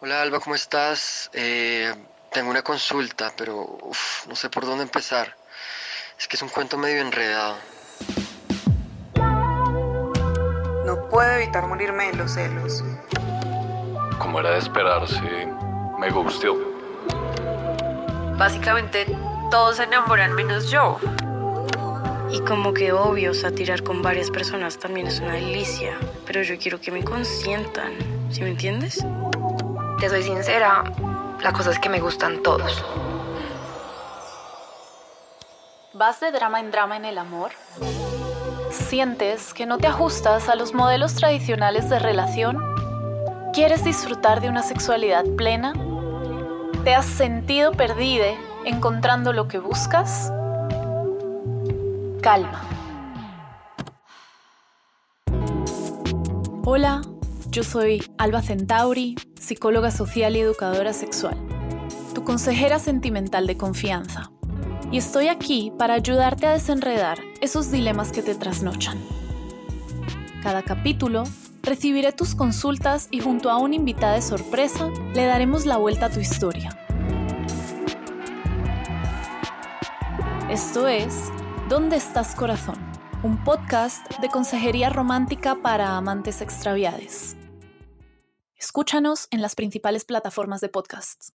Hola Alba, ¿cómo estás? Eh, tengo una consulta, pero uf, no sé por dónde empezar. Es que es un cuento medio enredado. No puedo evitar morirme de los celos. Como era de esperarse, me gustó. Básicamente todos se enamoran menos yo. Y como que obvio, tirar con varias personas también es una delicia, pero yo quiero que me consientan, ¿sí me entiendes? Te soy sincera, la cosa es que me gustan todos. ¿Vas de drama en drama en el amor? ¿Sientes que no te ajustas a los modelos tradicionales de relación? ¿Quieres disfrutar de una sexualidad plena? ¿Te has sentido perdida encontrando lo que buscas? Calma. Hola, yo soy Alba Centauri, psicóloga social y educadora sexual, tu consejera sentimental de confianza. Y estoy aquí para ayudarte a desenredar esos dilemas que te trasnochan. Cada capítulo recibiré tus consultas y junto a una invitada de sorpresa le daremos la vuelta a tu historia. Esto es ¿Dónde estás corazón? Un podcast de consejería romántica para amantes extraviados. Escúchanos en las principales plataformas de podcasts.